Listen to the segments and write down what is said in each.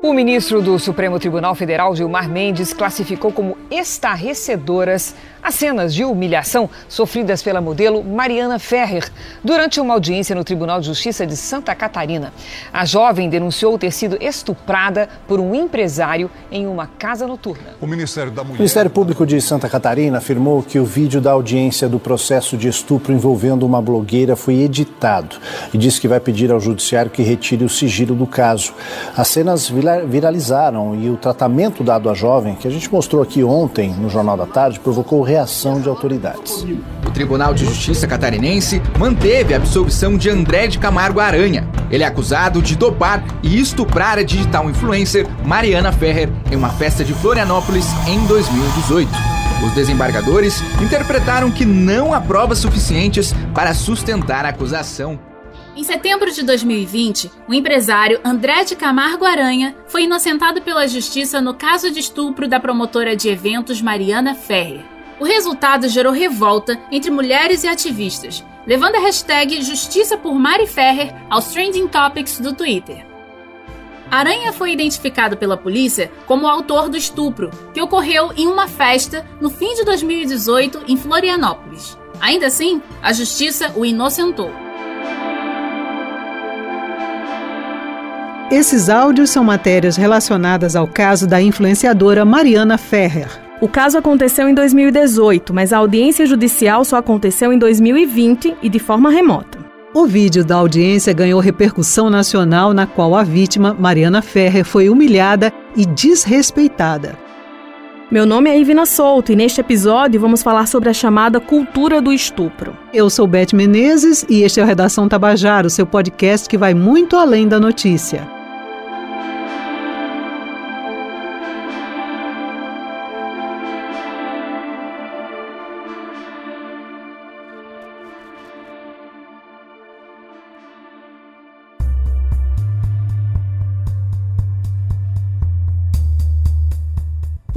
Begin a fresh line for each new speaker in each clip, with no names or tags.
O ministro do Supremo Tribunal Federal, Gilmar Mendes, classificou como estarrecedoras as cenas de humilhação sofridas pela modelo Mariana Ferrer durante uma audiência no Tribunal de Justiça de Santa Catarina. A jovem denunciou ter sido estuprada por um empresário em uma casa noturna.
O Ministério da Mulher...
O Ministério Público de Santa Catarina afirmou que o vídeo da audiência do processo de estupro envolvendo uma blogueira foi editado e disse que vai pedir ao Judiciário que retire o sigilo do caso. As cenas viralizaram e o tratamento dado à jovem, que a gente mostrou aqui ontem no Jornal da Tarde, provocou reação de autoridades.
O Tribunal de Justiça catarinense manteve a absolvição de André de Camargo Aranha. Ele é acusado de dopar e estuprar a digital influencer Mariana Ferrer em uma festa de Florianópolis em 2018. Os desembargadores interpretaram que não há provas suficientes para sustentar a acusação.
Em setembro de 2020, o empresário André de Camargo Aranha foi inocentado pela justiça no caso de estupro da promotora de eventos Mariana Ferrer. O resultado gerou revolta entre mulheres e ativistas, levando a hashtag Justiça por Mari Ferrer aos trending topics do Twitter. Aranha foi identificado pela polícia como o autor do estupro, que ocorreu em uma festa no fim de 2018 em Florianópolis. Ainda assim, a justiça o inocentou.
Esses áudios são matérias relacionadas ao caso da influenciadora Mariana Ferrer.
O caso aconteceu em 2018, mas a audiência judicial só aconteceu em 2020 e de forma remota.
O vídeo da audiência ganhou repercussão nacional, na qual a vítima, Mariana Ferrer, foi humilhada e desrespeitada.
Meu nome é Ivina Souto e neste episódio vamos falar sobre a chamada cultura do estupro.
Eu sou Beth Menezes e este é o Redação Tabajara, o seu podcast que vai muito além da notícia.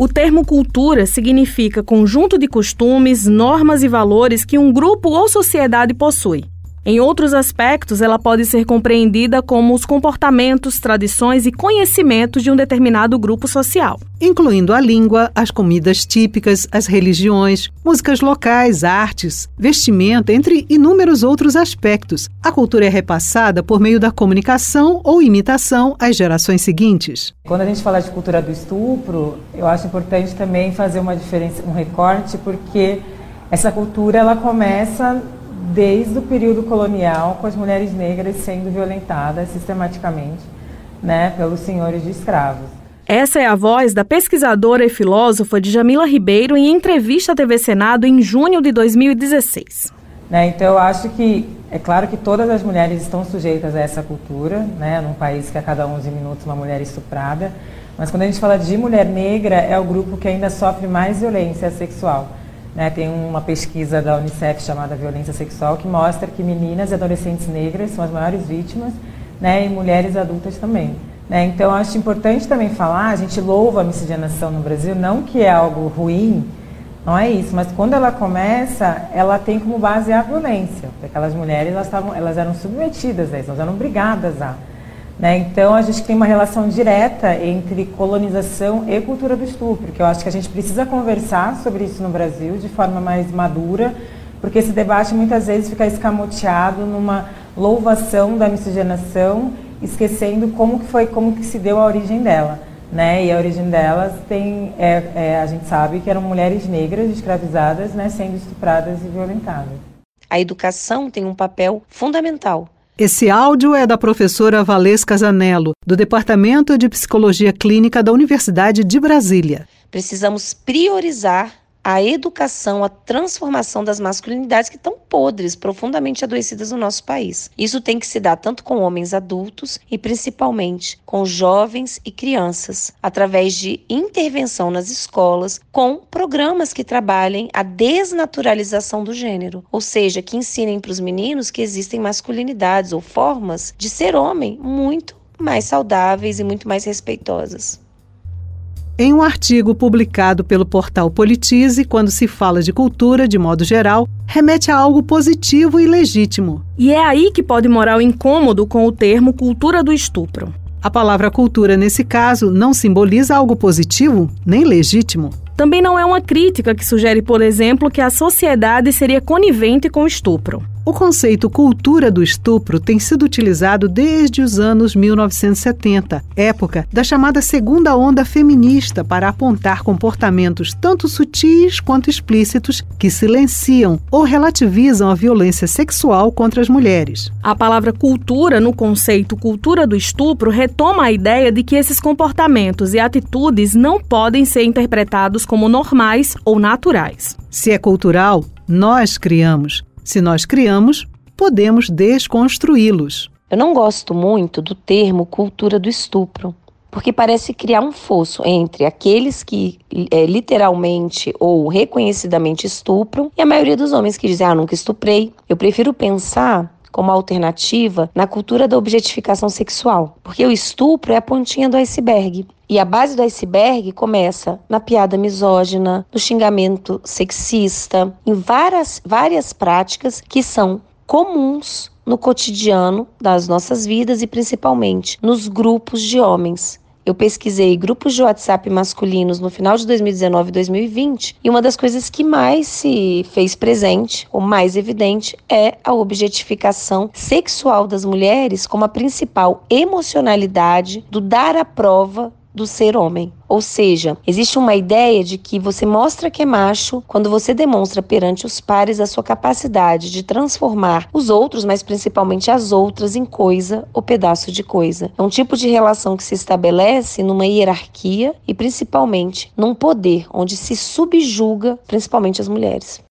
O termo cultura significa conjunto de costumes, normas e valores que um grupo ou sociedade possui. Em outros aspectos, ela pode ser compreendida como os comportamentos, tradições e conhecimentos de um determinado grupo social,
incluindo a língua, as comidas típicas, as religiões, músicas locais, artes, vestimenta, entre inúmeros outros aspectos. A cultura é repassada por meio da comunicação ou imitação às gerações seguintes.
Quando a gente fala de cultura do estupro, eu acho importante também fazer uma diferença, um recorte, porque essa cultura ela começa desde o período colonial, com as mulheres negras sendo violentadas sistematicamente né, pelos senhores de escravos.
Essa é a voz da pesquisadora e filósofa Djamila Ribeiro em entrevista à TV Senado em junho de 2016.
Né, então eu acho que é claro que todas as mulheres estão sujeitas a essa cultura, né, num país que a cada 11 minutos uma mulher é estuprada, mas quando a gente fala de mulher negra, é o grupo que ainda sofre mais violência sexual. Né, tem uma pesquisa da Unicef chamada Violência Sexual que mostra que meninas e adolescentes negras são as maiores vítimas né, e mulheres adultas também. Né? Então, acho importante também falar, a gente louva a miscigenação no Brasil, não que é algo ruim, não é isso, mas quando ela começa, ela tem como base a violência. Aquelas mulheres, elas, tavam, elas eram submetidas a isso, elas eram obrigadas a. Né? Então, a gente tem uma relação direta entre colonização e cultura do estupro, que eu acho que a gente precisa conversar sobre isso no Brasil de forma mais madura, porque esse debate muitas vezes fica escamoteado numa louvação da miscigenação, esquecendo como que foi, como que se deu a origem dela. Né? E a origem delas tem, é, é, a gente sabe que eram mulheres negras escravizadas, né, sendo estupradas e violentadas.
A educação tem um papel fundamental
esse áudio é da professora Valesca Zanello, do Departamento de Psicologia Clínica da Universidade de Brasília.
Precisamos priorizar a educação, a transformação das masculinidades que estão podres, profundamente adoecidas no nosso país. Isso tem que se dar tanto com homens adultos e principalmente com jovens e crianças, através de intervenção nas escolas, com programas que trabalhem a desnaturalização do gênero, ou seja, que ensinem para os meninos que existem masculinidades ou formas de ser homem muito mais saudáveis e muito mais respeitosas.
Em um artigo publicado pelo portal Politize, quando se fala de cultura de modo geral, remete a algo positivo e legítimo.
E é aí que pode morar o incômodo com o termo cultura do estupro.
A palavra cultura, nesse caso, não simboliza algo positivo nem legítimo.
Também não é uma crítica que sugere, por exemplo, que a sociedade seria conivente com o estupro.
O conceito cultura do estupro tem sido utilizado desde os anos 1970, época da chamada segunda onda feminista, para apontar comportamentos tanto sutis quanto explícitos que silenciam ou relativizam a violência sexual contra as mulheres.
A palavra cultura, no conceito cultura do estupro, retoma a ideia de que esses comportamentos e atitudes não podem ser interpretados como normais ou naturais.
Se é cultural, nós criamos. Se nós criamos, podemos desconstruí-los.
Eu não gosto muito do termo cultura do estupro, porque parece criar um fosso entre aqueles que é, literalmente ou reconhecidamente estupram e a maioria dos homens que dizem, ah, nunca estuprei. Eu prefiro pensar como alternativa na cultura da objetificação sexual, porque o estupro é a pontinha do iceberg. E a base do iceberg começa na piada misógina, no xingamento sexista, em várias, várias práticas que são comuns no cotidiano das nossas vidas e principalmente nos grupos de homens. Eu pesquisei grupos de WhatsApp masculinos no final de 2019 e 2020 e uma das coisas que mais se fez presente, ou mais evidente, é a objetificação sexual das mulheres como a principal emocionalidade do dar a prova do ser homem. Ou seja, existe uma ideia de que você mostra que é macho quando você demonstra perante os pares a sua capacidade de transformar os outros, mas principalmente as outras, em coisa ou pedaço de coisa. É um tipo de relação que se estabelece numa hierarquia e principalmente num poder onde se subjuga principalmente as mulheres.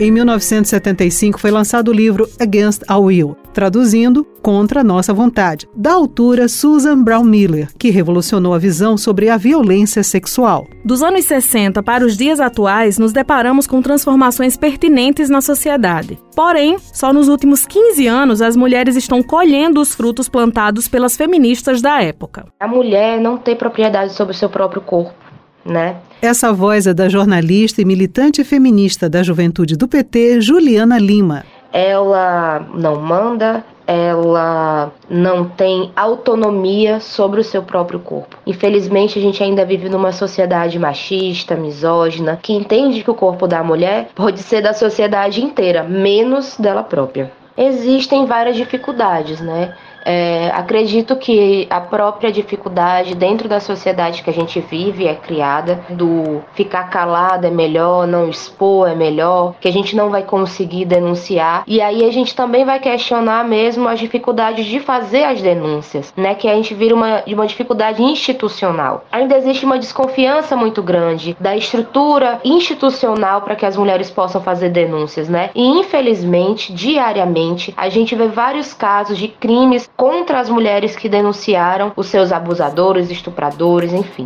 Em 1975 foi lançado o livro Against Our Will, traduzindo Contra Nossa Vontade, da autora Susan Brown Miller, que revolucionou a visão sobre a violência sexual.
Dos anos 60 para os dias atuais, nos deparamos com transformações pertinentes na sociedade. Porém, só nos últimos 15 anos as mulheres estão colhendo os frutos plantados pelas feministas da época.
A mulher não tem propriedade sobre o seu próprio corpo né?
Essa voz é da jornalista e militante feminista da juventude do PT, Juliana Lima.
Ela não manda, ela não tem autonomia sobre o seu próprio corpo. Infelizmente, a gente ainda vive numa sociedade machista, misógina, que entende que o corpo da mulher pode ser da sociedade inteira, menos dela própria. Existem várias dificuldades, né? É, acredito que a própria dificuldade dentro da sociedade que a gente vive é criada, do ficar calado é melhor, não expor é melhor, que a gente não vai conseguir denunciar. E aí a gente também vai questionar mesmo as dificuldades de fazer as denúncias, né? Que a gente vira uma, uma dificuldade institucional. Ainda existe uma desconfiança muito grande da estrutura institucional para que as mulheres possam fazer denúncias, né? E infelizmente, diariamente, a gente vê vários casos de crimes contra as mulheres que denunciaram os seus abusadores, estupradores, enfim.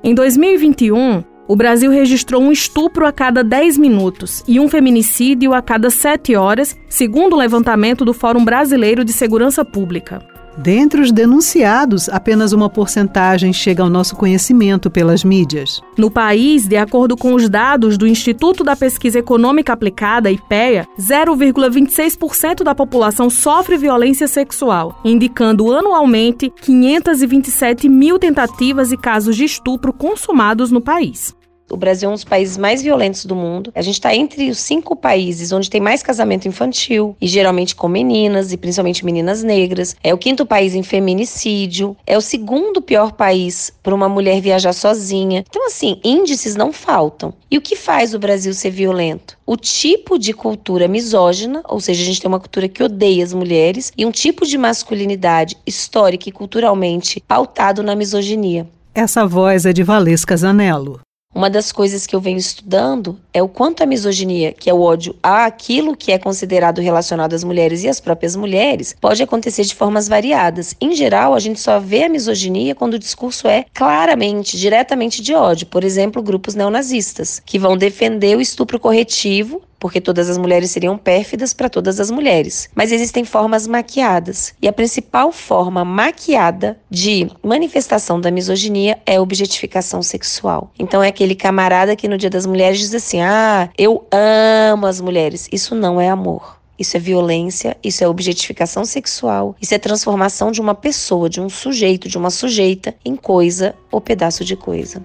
Em 2021, o Brasil registrou um estupro a cada 10 minutos e um feminicídio a cada 7 horas, segundo o levantamento do Fórum Brasileiro de Segurança Pública.
Dentre os denunciados, apenas uma porcentagem chega ao nosso conhecimento pelas mídias.
No país, de acordo com os dados do Instituto da Pesquisa Econômica Aplicada, IPEA, 0,26% da população sofre violência sexual, indicando anualmente 527 mil tentativas e casos de estupro consumados no país.
O Brasil é um dos países mais violentos do mundo. A gente está entre os cinco países onde tem mais casamento infantil, e geralmente com meninas, e principalmente meninas negras. É o quinto país em feminicídio. É o segundo pior país para uma mulher viajar sozinha. Então, assim, índices não faltam. E o que faz o Brasil ser violento? O tipo de cultura misógina, ou seja, a gente tem uma cultura que odeia as mulheres, e um tipo de masculinidade histórica e culturalmente pautado na misoginia.
Essa voz é de Valesca Zanello.
Uma das coisas que eu venho estudando é o quanto a misoginia, que é o ódio a aquilo que é considerado relacionado às mulheres e às próprias mulheres, pode acontecer de formas variadas. Em geral, a gente só vê a misoginia quando o discurso é claramente, diretamente de ódio. Por exemplo, grupos neonazistas, que vão defender o estupro corretivo porque todas as mulheres seriam pérfidas para todas as mulheres. Mas existem formas maquiadas. E a principal forma maquiada de manifestação da misoginia é a objetificação sexual. Então é aquele camarada que no Dia das Mulheres diz assim: "Ah, eu amo as mulheres". Isso não é amor. Isso é violência, isso é objetificação sexual, isso é transformação de uma pessoa, de um sujeito, de uma sujeita em coisa ou pedaço de coisa.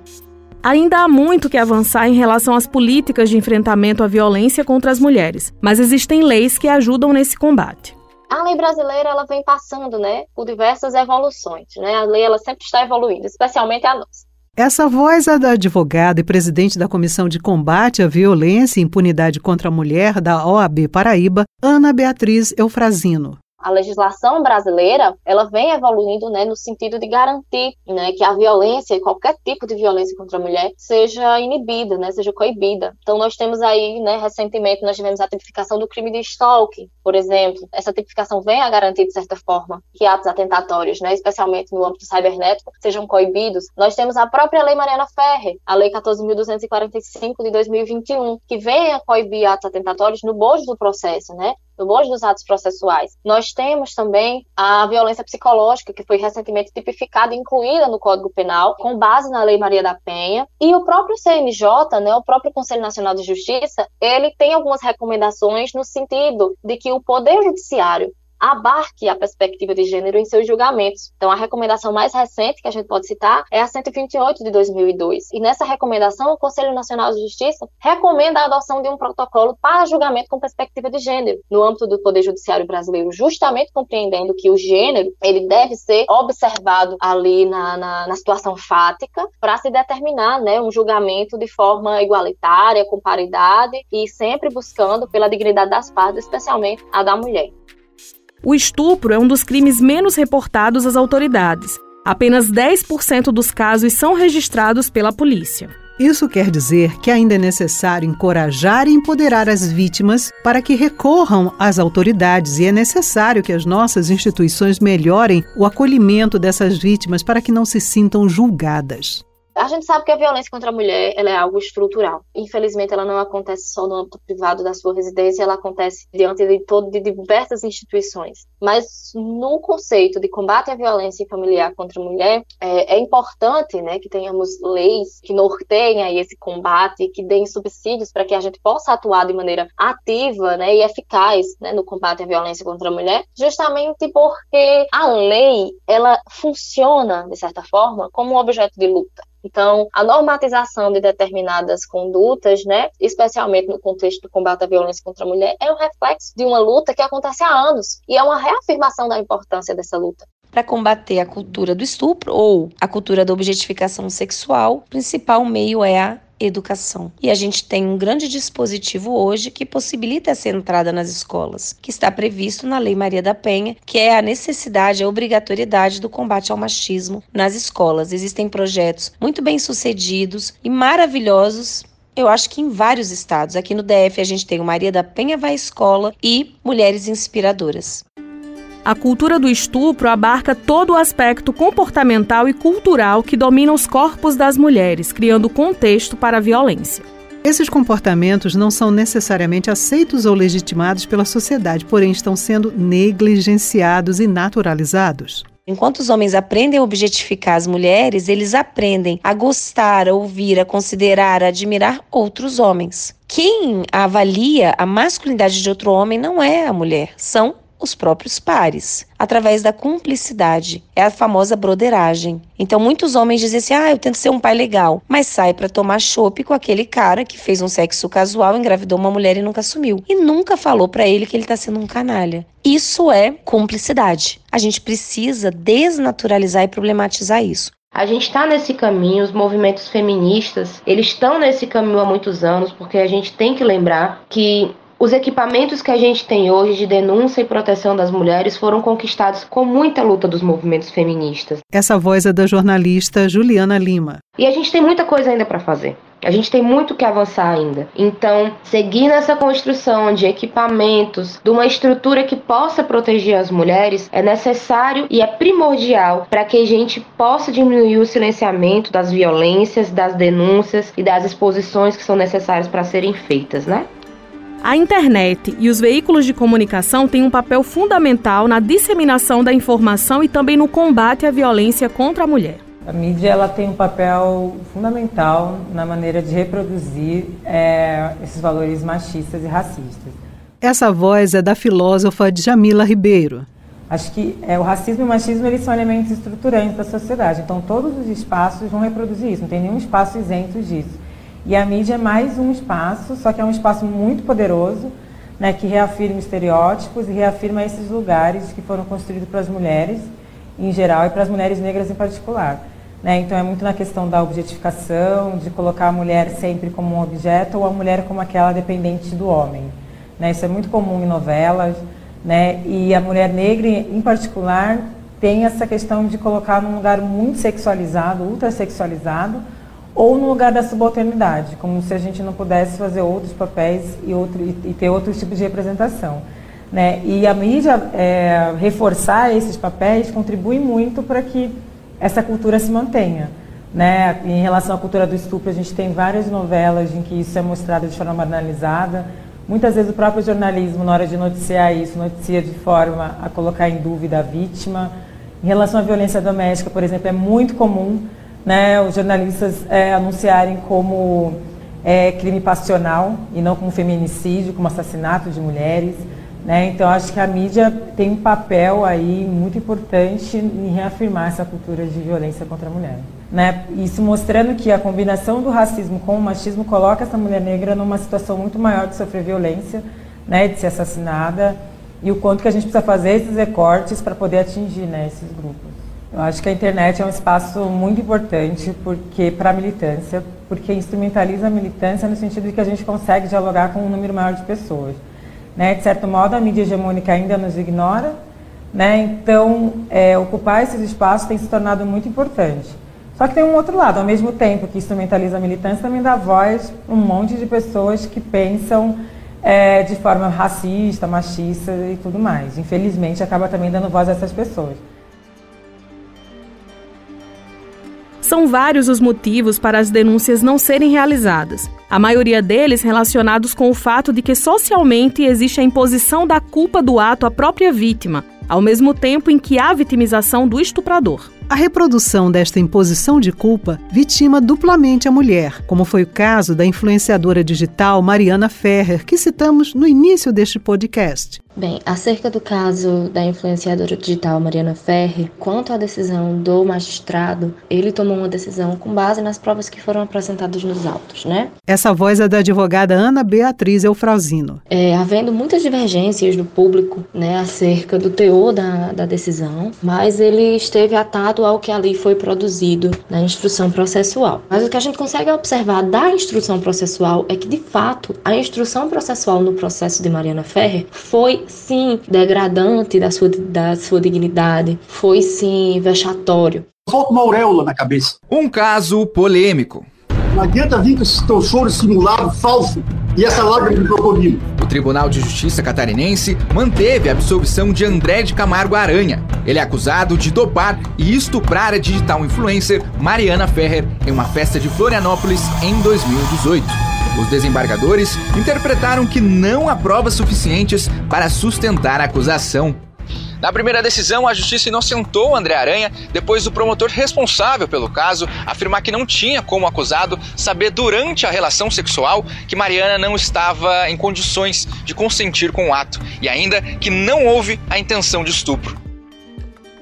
Ainda há muito que avançar em relação às políticas de enfrentamento à violência contra as mulheres, mas existem leis que ajudam nesse combate.
A lei brasileira ela vem passando, né, por diversas evoluções, né? A lei ela sempre está evoluindo, especialmente a nossa.
Essa voz é da advogada e presidente da Comissão de Combate à Violência e Impunidade contra a Mulher da OAB Paraíba, Ana Beatriz Eufrazino
a legislação brasileira ela vem evoluindo né, no sentido de garantir né, que a violência, qualquer tipo de violência contra a mulher, seja inibida, né, seja coibida. Então nós temos aí, né, recentemente, nós tivemos a tipificação do crime de stalking, por exemplo. Essa tipificação vem a garantir, de certa forma, que atos atentatórios, né, especialmente no âmbito cibernético, sejam coibidos. Nós temos a própria Lei Mariana Ferre, a Lei 14.245 de 2021, que vem a coibir atos atentatórios no bojo do processo, né? Bojo dos atos processuais. Nós temos também a violência psicológica, que foi recentemente tipificada e incluída no Código Penal, com base na Lei Maria da Penha. E o próprio CNJ, né, o próprio Conselho Nacional de Justiça, ele tem algumas recomendações no sentido de que o Poder Judiciário abarque a perspectiva de gênero em seus julgamentos. Então, a recomendação mais recente que a gente pode citar é a 128 de 2002. E nessa recomendação, o Conselho Nacional de Justiça recomenda a adoção de um protocolo para julgamento com perspectiva de gênero no âmbito do Poder Judiciário brasileiro, justamente compreendendo que o gênero ele deve ser observado ali na, na, na situação fática para se determinar né, um julgamento de forma igualitária, com paridade e sempre buscando pela dignidade das partes, especialmente a da mulher.
O estupro é um dos crimes menos reportados às autoridades. Apenas 10% dos casos são registrados pela polícia.
Isso quer dizer que ainda é necessário encorajar e empoderar as vítimas para que recorram às autoridades e é necessário que as nossas instituições melhorem o acolhimento dessas vítimas para que não se sintam julgadas.
A gente sabe que a violência contra a mulher é algo estrutural. Infelizmente, ela não acontece só no âmbito privado da sua residência, ela acontece diante de, todo, de diversas instituições. Mas no conceito de combate à violência familiar contra a mulher, é, é importante né, que tenhamos leis que norteiem esse combate, que deem subsídios para que a gente possa atuar de maneira ativa né, e eficaz né, no combate à violência contra a mulher, justamente porque a lei ela funciona, de certa forma, como um objeto de luta. Então, a normatização de determinadas condutas, né, especialmente no contexto do combate à violência contra a mulher, é um reflexo de uma luta que acontece há anos e é uma reafirmação da importância dessa luta.
Para combater a cultura do estupro ou a cultura da objetificação sexual, o principal meio é a educação. E a gente tem um grande dispositivo hoje que possibilita essa entrada nas escolas, que está previsto na Lei Maria da Penha, que é a necessidade, a obrigatoriedade do combate ao machismo nas escolas. Existem projetos muito bem sucedidos e maravilhosos eu acho que em vários estados. Aqui no DF a gente tem o Maria da Penha Vai Escola e Mulheres Inspiradoras.
A cultura do estupro abarca todo o aspecto comportamental e cultural que domina os corpos das mulheres, criando contexto para a violência.
Esses comportamentos não são necessariamente aceitos ou legitimados pela sociedade, porém estão sendo negligenciados e naturalizados.
Enquanto os homens aprendem a objetificar as mulheres, eles aprendem a gostar, a ouvir, a considerar, a admirar outros homens. Quem avalia a masculinidade de outro homem não é a mulher, são os próprios pares, através da cumplicidade. É a famosa broderagem. Então, muitos homens dizem assim: ah, eu tento ser um pai legal, mas sai para tomar chopp com aquele cara que fez um sexo casual, engravidou uma mulher e nunca assumiu. E nunca falou para ele que ele tá sendo um canalha. Isso é cumplicidade. A gente precisa desnaturalizar e problematizar isso.
A gente está nesse caminho, os movimentos feministas, eles estão nesse caminho há muitos anos, porque a gente tem que lembrar que os equipamentos que a gente tem hoje de denúncia e proteção das mulheres foram conquistados com muita luta dos movimentos feministas.
Essa voz é da jornalista Juliana Lima.
E a gente tem muita coisa ainda para fazer. A gente tem muito que avançar ainda. Então, seguir nessa construção de equipamentos, de uma estrutura que possa proteger as mulheres, é necessário e é primordial para que a gente possa diminuir o silenciamento das violências, das denúncias e das exposições que são necessárias para serem feitas, né?
A internet e os veículos de comunicação têm um papel fundamental na disseminação da informação e também no combate à violência contra a mulher.
A mídia ela tem um papel fundamental na maneira de reproduzir é, esses valores machistas e racistas.
Essa voz é da filósofa Jamila Ribeiro.
Acho que é, o racismo e o machismo eles são elementos estruturantes da sociedade. Então todos os espaços vão reproduzir isso. Não tem nenhum espaço isento disso. E a mídia é mais um espaço, só que é um espaço muito poderoso, né, que reafirma estereótipos e reafirma esses lugares que foram construídos para as mulheres em geral e para as mulheres negras em particular. Né? Então é muito na questão da objetificação, de colocar a mulher sempre como um objeto ou a mulher como aquela dependente do homem. Né? Isso é muito comum em novelas, né? e a mulher negra em particular tem essa questão de colocar num lugar muito sexualizado, ultra sexualizado, ou no lugar da subalternidade, como se a gente não pudesse fazer outros papéis e, outro, e, e ter outros tipos de representação. Né? E a mídia é, reforçar esses papéis contribui muito para que essa cultura se mantenha. Né? Em relação à cultura do estupro, a gente tem várias novelas em que isso é mostrado de forma marginalizada. Muitas vezes o próprio jornalismo, na hora de noticiar isso, noticia de forma a colocar em dúvida a vítima. Em relação à violência doméstica, por exemplo, é muito comum né, os jornalistas é, anunciarem como é, crime passional e não como feminicídio, como assassinato de mulheres. Né? Então, acho que a mídia tem um papel aí muito importante em reafirmar essa cultura de violência contra a mulher. Né? Isso mostrando que a combinação do racismo com o machismo coloca essa mulher negra numa situação muito maior de sofrer violência, né, de ser assassinada, e o quanto que a gente precisa fazer esses recortes para poder atingir né, esses grupos. Eu acho que a internet é um espaço muito importante porque para a militância, porque instrumentaliza a militância no sentido de que a gente consegue dialogar com um número maior de pessoas. Né? De certo modo, a mídia hegemônica ainda nos ignora, né? então é, ocupar esses espaços tem se tornado muito importante. Só que tem um outro lado, ao mesmo tempo que instrumentaliza a militância, também dá voz a um monte de pessoas que pensam é, de forma racista, machista e tudo mais. Infelizmente, acaba também dando voz a essas pessoas.
São vários os motivos para as denúncias não serem realizadas. A maioria deles relacionados com o fato de que socialmente existe a imposição da culpa do ato à própria vítima, ao mesmo tempo em que há vitimização do estuprador.
A reprodução desta imposição de culpa vitima duplamente a mulher, como foi o caso da influenciadora digital Mariana Ferrer, que citamos no início deste podcast.
Bem, acerca do caso da influenciadora digital Mariana Ferrer, quanto à decisão do magistrado, ele tomou uma decisão com base nas provas que foram apresentadas nos autos, né?
Essa voz é da advogada Ana Beatriz Eufrazino.
É, havendo muitas divergências do público, né, acerca do teor da, da decisão, mas ele esteve atado ao que ali foi produzido na instrução processual. Mas o que a gente consegue observar da instrução processual é que, de fato, a instrução processual no processo de Mariana Ferrer foi sim degradante da sua, da sua dignidade, foi sim vexatório.
Falta uma auréola na cabeça.
Um caso polêmico.
Não adianta vir com esse teu choro simulado, falso, e essa lágrima de crocodilo.
Tribunal de Justiça catarinense manteve a absolvição de André de Camargo Aranha. Ele é acusado de dopar e estuprar a digital influencer Mariana Ferrer em uma festa de Florianópolis em 2018. Os desembargadores interpretaram que não há provas suficientes para sustentar a acusação. Na primeira decisão, a justiça inocentou André Aranha depois do promotor responsável pelo caso afirmar que não tinha como acusado saber durante a relação sexual que Mariana não estava em condições de consentir com o ato e ainda que não houve a intenção de estupro.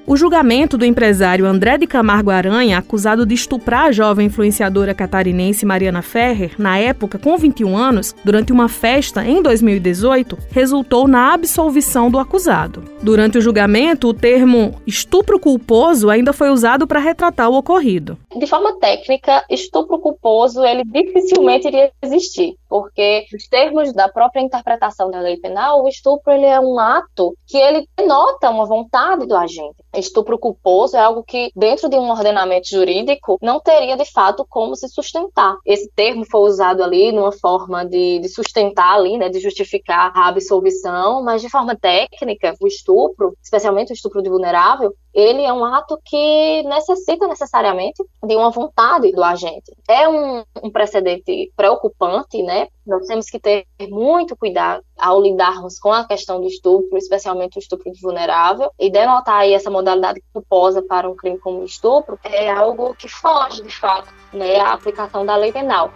O julgamento do empresário André de Camargo Aranha, acusado de estuprar a jovem influenciadora catarinense Mariana Ferrer, na época com 21 anos, durante uma festa em 2018, resultou na absolvição do acusado. Durante o julgamento, o termo estupro culposo ainda foi usado para retratar o ocorrido.
De forma técnica, estupro culposo ele dificilmente iria existir, porque os termos da própria interpretação da lei penal, o estupro ele é um ato que ele denota uma vontade do agente estupro culposo é algo que, dentro de um ordenamento jurídico, não teria de fato como se sustentar. Esse termo foi usado ali numa forma de, de sustentar ali, né, de justificar a absolvição, mas de forma técnica, o estupro, especialmente o estupro de vulnerável, ele é um ato que necessita necessariamente de uma vontade do agente. É um, um, precedente preocupante, né? Nós temos que ter muito cuidado ao lidarmos com a questão do estupro, especialmente o estupro de vulnerável, e denotar aí essa modalidade culposa para um crime como estupro é algo que foge, de fato, né, à aplicação da lei penal.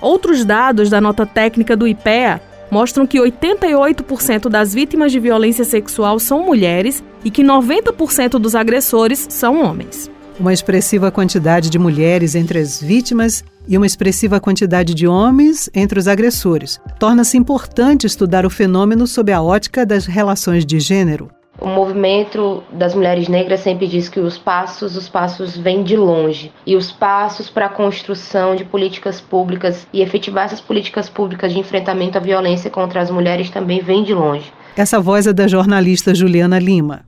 Outros dados da nota técnica do IPEA mostram que 88% das vítimas de violência sexual são mulheres e que 90% dos agressores são homens.
Uma expressiva quantidade de mulheres entre as vítimas e uma expressiva quantidade de homens entre os agressores. Torna-se importante estudar o fenômeno sob a ótica das relações de gênero.
O movimento das mulheres negras sempre diz que os passos, os passos vêm de longe. E os passos para a construção de políticas públicas e efetivar essas políticas públicas de enfrentamento à violência contra as mulheres também vêm de longe.
Essa voz é da jornalista Juliana Lima.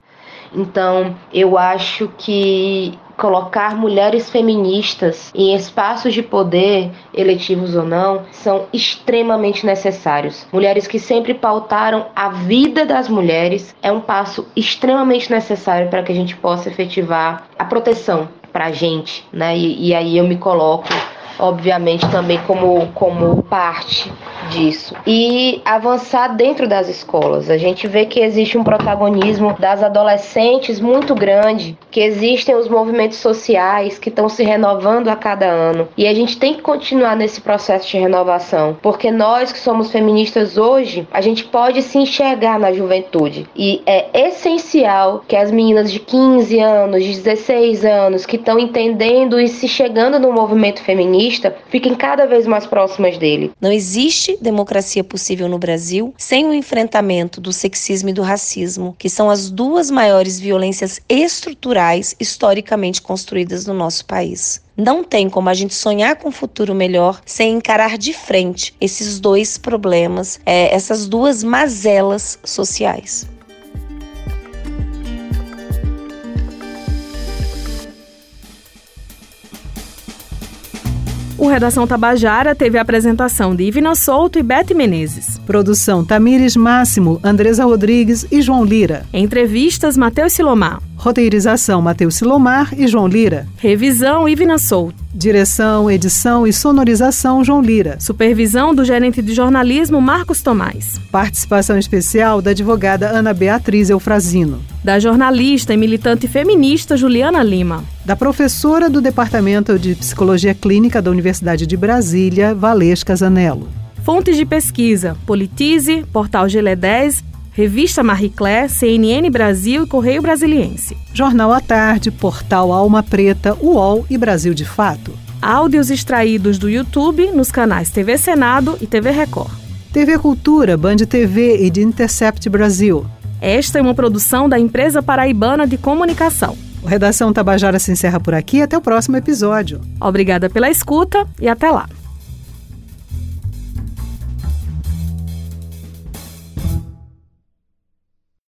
Então, eu acho que colocar mulheres feministas em espaços de poder, eletivos ou não, são extremamente necessários. Mulheres que sempre pautaram a vida das mulheres é um passo extremamente necessário para que a gente possa efetivar a proteção para a gente, né? E, e aí eu me coloco obviamente também como, como parte disso. E avançar dentro das escolas. A gente vê que existe um protagonismo das adolescentes muito grande, que existem os movimentos sociais que estão se renovando a cada ano. E a gente tem que continuar nesse processo de renovação, porque nós que somos feministas hoje, a gente pode se enxergar na juventude. E é essencial que as meninas de 15 anos, de 16 anos, que estão entendendo e se chegando no movimento feminista, fiquem cada vez mais próximas dele.
Não existe democracia possível no Brasil sem o enfrentamento do sexismo e do racismo, que são as duas maiores violências estruturais historicamente construídas no nosso país. Não tem como a gente sonhar com um futuro melhor sem encarar de frente esses dois problemas, é, essas duas mazelas sociais.
Redação Tabajara teve a apresentação de Ivina Souto e Bete Menezes.
Produção Tamires Máximo, Andresa Rodrigues e João Lira.
Entrevistas Matheus Silomar.
Roteirização Matheus Silomar e João Lira.
Revisão Ivina Souto.
Direção, edição e sonorização João Lira.
Supervisão do gerente de jornalismo Marcos Tomás.
Participação especial da advogada Ana Beatriz Eufrazino.
Da jornalista e militante feminista Juliana Lima.
Da professora do Departamento de Psicologia Clínica da Universidade de Brasília, Valesca Zanello.
Fontes de pesquisa: Politize, Portal Gelé 10 Revista Marie Claire, CNN Brasil e Correio Brasiliense.
Jornal à Tarde, Portal Alma Preta, UOL e Brasil de Fato.
Áudios extraídos do YouTube nos canais TV Senado e TV Record.
TV Cultura, Band TV e de Intercept Brasil.
Esta é uma produção da Empresa Paraibana de Comunicação.
O Redação Tabajara se encerra por aqui. Até o próximo episódio.
Obrigada pela escuta e até lá.